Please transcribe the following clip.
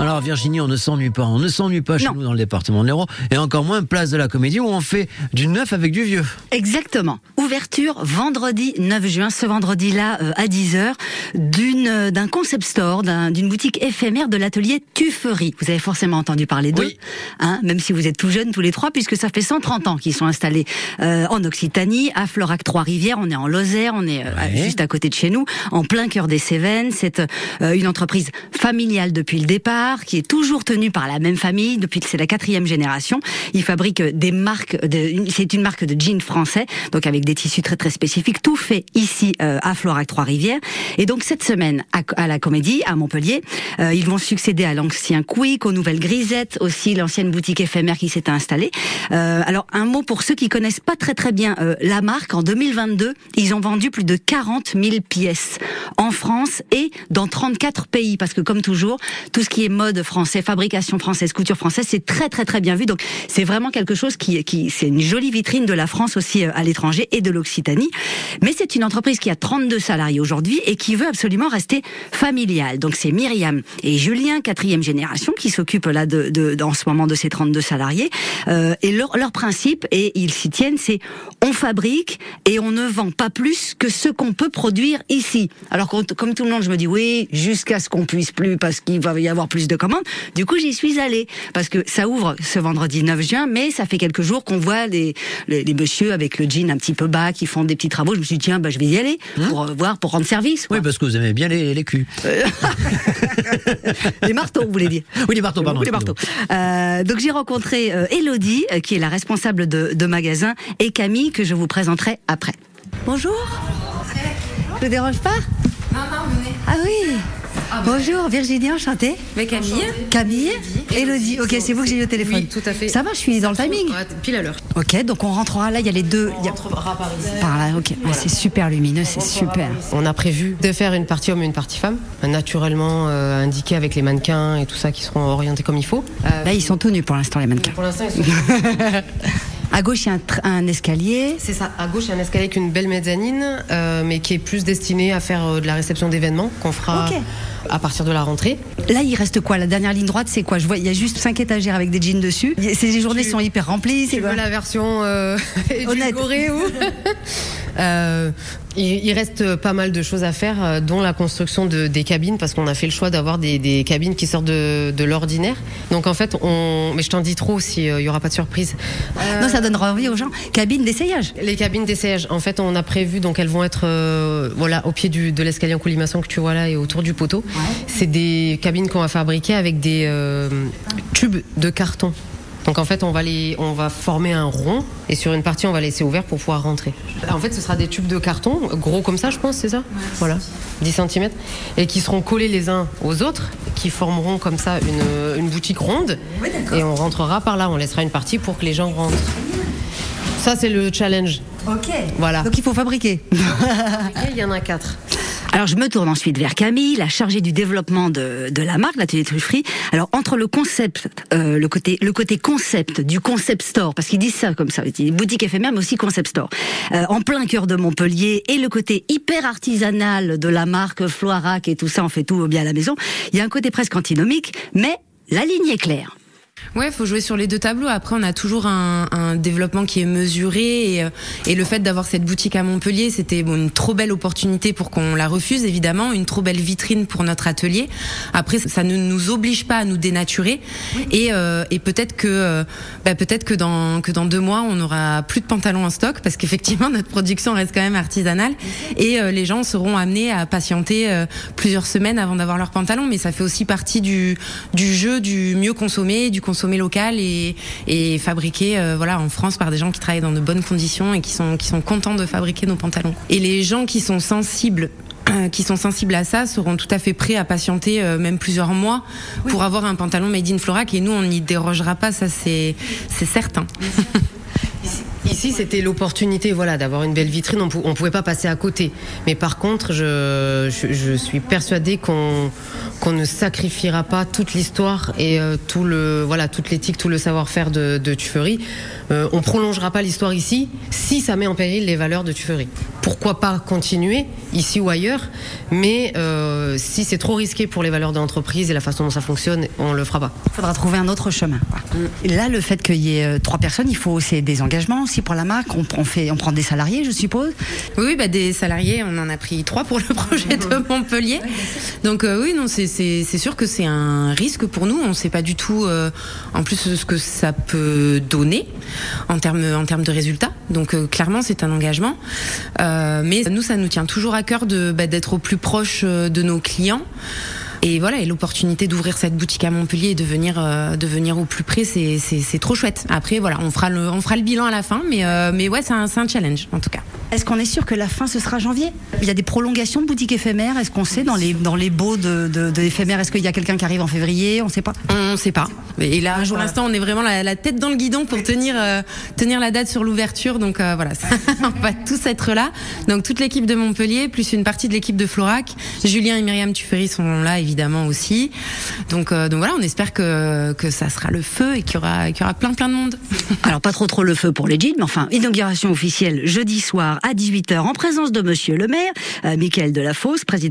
Alors Virginie, on ne s'ennuie pas, on ne s'ennuie pas chez Non. nous dans le département de l'Hérault, et encore moins place de la Comédie où on fait du neuf avec du vieux. Exactement. Ouverture vendredi 9 juin, ce vendredi-là euh, à 10h, d'une euh, d'un concept store, d'un- d'une boutique éphémère de l'atelier Tufferie. Vous avez forcément entendu parler d'eux, Oui. hein, même si vous êtes tout jeunes tous les trois, puisque ça fait 130 ans qu'ils sont installés euh, en Occitanie, à Florac Trois-Rivières. On est en Lozère, on est euh, Ouais. juste à côté de chez nous, en plein cœur des Cévennes. C'est une entreprise familiale depuis le départ, qui est toujours tenue par la même famille depuis que c'est la quatrième génération. Ils fabriquent des marques, c'est une marque de jeans français, donc avec des tissus très très spécifiques, tout fait ici euh, à Florac Trois-Rivières. Et donc cette semaine à, la Comédie, à Montpellier, euh, ils vont succéder à l'ancien Quick, aux nouvelles Grisettes, aussi l'ancienne boutique éphémère qui s'était installée. Euh, alors un mot pour ceux qui connaissent pas très très bien euh, la marque. En 2022, ils ont vendu plus de 40 000 pièces en France et dans 34 pays, parce que comme toujours, tout ce qui est mode français, fabrication française, couture française, c'est très très très bien vu. Donc c'est vraiment quelque chose qui, qui c'est une jolie vitrine de la France aussi euh, à l'étranger et de l'Occitanie. Mais c'est une entreprise qui a 32 salariés aujourd'hui et qui veut absolument rester familiale. Donc c'est Myriam et Julien, quatrième génération, qui s'occupent là de, de, en ce moment de ces 32 salariés. Euh, et leur, leur principe, et ils s'y tiennent, c'est on fabrique et on ne vend pas plus que ce qu'on peut produire ici. Alors comme tout le monde, je me dis oui, jusqu'à ce qu'on puisse plus parce qu'il va y avoir plus de commandes. Du coup, j'y suis allée parce que ça ouvre ce vendredi 9 juin, mais ça fait quelques jours qu'on voit les, les, les messieurs avec le jean un petit peu bas qui font des petits travaux. Je me suis dit tiens, bah, je vais y aller pour euh, voir, pour rendre service. quoi. Oui, parce que vous aimez bien les, les culs. les marteaux, vous voulez dire Oui, les marteaux, pardon. les marteaux. Euh, donc j'ai rencontré euh, Elodie, euh, qui est la responsable de, de magasin, et Camille, que je vous présenterai après. Bonjour. Je vous dérange pas? Non, non, venez. Ah oui. Bonjour, Virginie, enchantée. Mais Camille Camille, Elodie. Ok, c'est vous que j'ai eu au téléphone. Oui, tout à fait. Ça va, je suis dans le timing. Pile à l'heure. Ok, donc on rentrera là. Il y a les deux. il y a- rentrera par ici. Par là, ok. Ah, c'est super lumineux, c'est super. On a prévu de faire une partie homme et une partie femme, naturellement euh, indiquée avec les mannequins et tout ça qui seront orientés comme il faut. Euh, Là, ils sont tous nus pour l'instant, les mannequins. pour l'instant, ils sont- À gauche, il y a un, escalier. c'est ça. À gauche, il y a un escalier avec une belle mezzanine, euh, mais qui est plus destiné à faire euh, de la réception d'événements qu'on fera à partir de la rentrée. Là, il reste quoi? La dernière ligne droite, c'est quoi? Je vois, il y a juste cinq étagères avec des jeans dessus. Ces journées Tu- sont hyper remplies. C'est la version euh, Honnête. ou? Euh, il, il reste pas mal de choses à faire, euh, dont la construction de, des cabines, parce qu'on a fait le choix d'avoir des, des cabines qui sortent de, de l'ordinaire. Donc en fait, on, mais je t'en dis trop s'il y aura pas de surprise. Euh, Non, ça donnera envie aux gens. Cabine d'essayage. les cabines d'essayage, en fait, on a prévu, donc elles vont être euh, voilà, au pied du, de l'escalier en colimaçon que tu vois là et autour du poteau. C'est des cabines qu'on va fabriquer avec des euh, tubes de carton. Donc en fait, on va, les, on va former un rond et sur une partie, on va laisser ouvert pour pouvoir rentrer. En fait, ce sera des tubes de carton, gros comme ça, je pense, c'est ça? Voilà, 10 cm, et qui seront collés les uns aux autres, qui formeront comme ça une, une boutique ronde. et on rentrera par là, on laissera une partie pour que les gens rentrent. Ça, c'est le challenge. Ok. Voilà. Donc il faut fabriquer. Il y en a quatre. Alors je me tourne ensuite vers Camille, la chargée du développement de, de la marque, l'atelier Trufferie. Alors entre le concept, euh, le côté le côté concept du concept store, parce qu'ils disent ça comme ça, ils disent boutique éphémère mais aussi concept store, euh, en plein cœur de Montpellier, et le côté hyper artisanal de la marque Floirac et tout ça, on fait tout bien à la maison. Il y a un côté presque antinomique, mais la ligne est claire. Ouais, faut jouer sur les deux tableaux. Après, on a toujours un, un développement qui est mesuré et, euh, et le fait d'avoir cette boutique à Montpellier, c'était bon, une trop belle opportunité pour qu'on la refuse, évidemment, une trop belle vitrine pour notre atelier. Après, ça ne nous oblige pas à nous dénaturer et, euh, et peut-être que euh, bah, peut-être que dans que dans deux mois, on aura plus de pantalons en stock parce qu'effectivement, notre production reste quand même artisanale et euh, les gens seront amenés à patienter euh, plusieurs semaines avant d'avoir leurs pantalons. Mais ça fait aussi partie du du jeu du mieux consommer, du consommer local et, et fabriqué euh, voilà en France par des gens qui travaillent dans de bonnes conditions et qui sont qui sont contents de fabriquer nos pantalons. Et les gens qui sont sensibles qui sont sensibles à ça seront tout à fait prêts à patienter euh, même plusieurs mois pour avoir un pantalon made in Florac et nous on n'y dérogera pas ça c'est c'est certain. Ici, c'était l'opportunité, voilà, d'avoir une belle vitrine. On, pou- on pouvait pas passer à côté. Mais par contre, je, je, je suis persuadée qu'on ne sacrifiera pas toute l'histoire et euh, tout le voilà toute l'éthique, tout le savoir-faire de, de Tuffery. Euh, on prolongera pas l'histoire ici si ça met en péril les valeurs de Tuffery. Pourquoi pas continuer ici ou ailleurs, mais euh, si c'est trop risqué pour les valeurs de l'entreprise et la façon dont ça fonctionne, on le fera pas. Il faudra trouver un autre chemin. Et là, le fait qu'il y ait euh, trois personnes, il faut aussi des engagements aussi pour la marque. On, on fait, on prend des salariés, je suppose. Oui, bah, des salariés, on en a pris trois pour le projet de Montpellier. Donc euh, oui, non, c'est- sûr que c'est un risque pour nous. On ne sait pas du tout, euh, en plus, ce que ça peut donner en termes en termes de résultats. Donc euh, clairement, c'est un engagement. Mais nous, ça nous tient toujours à cœur de bah, d'être au plus proche de nos clients. Et voilà, et l'opportunité d'ouvrir cette boutique à Montpellier et de venir, euh, de venir au plus près, c'est trop chouette. Après, voilà, on fera le, on fera le bilan à la fin, mais, euh, mais ouais, c'est un, c'est un challenge en tout cas. Est-ce qu'on est sûr que la fin, ce sera janvier? Il y a des prolongations de boutiques éphémères. Est-ce qu'on sait dans les, dans les baux de, de, de éphémères Est-ce qu'il y a quelqu'un qui arrive en février? On ne sait pas. On ne sait pas. Et là, pour l'instant, on est vraiment la, la tête dans le guidon pour tenir, euh, tenir la date sur l'ouverture. Donc euh, voilà, on va tous être là. Donc toute l'équipe de Montpellier, plus une partie de l'équipe de Florac. Julien et Myriam Tuffery sont là évidemment aussi. Donc, euh, donc voilà, on espère que, que ça sera le feu et qu'il y aura, qu'il y aura plein plein de monde. Alors, pas trop trop le feu pour les jeans, mais enfin, inauguration officielle jeudi soir à 18h en présence de Monsieur le maire, euh, Michael Delafosse, président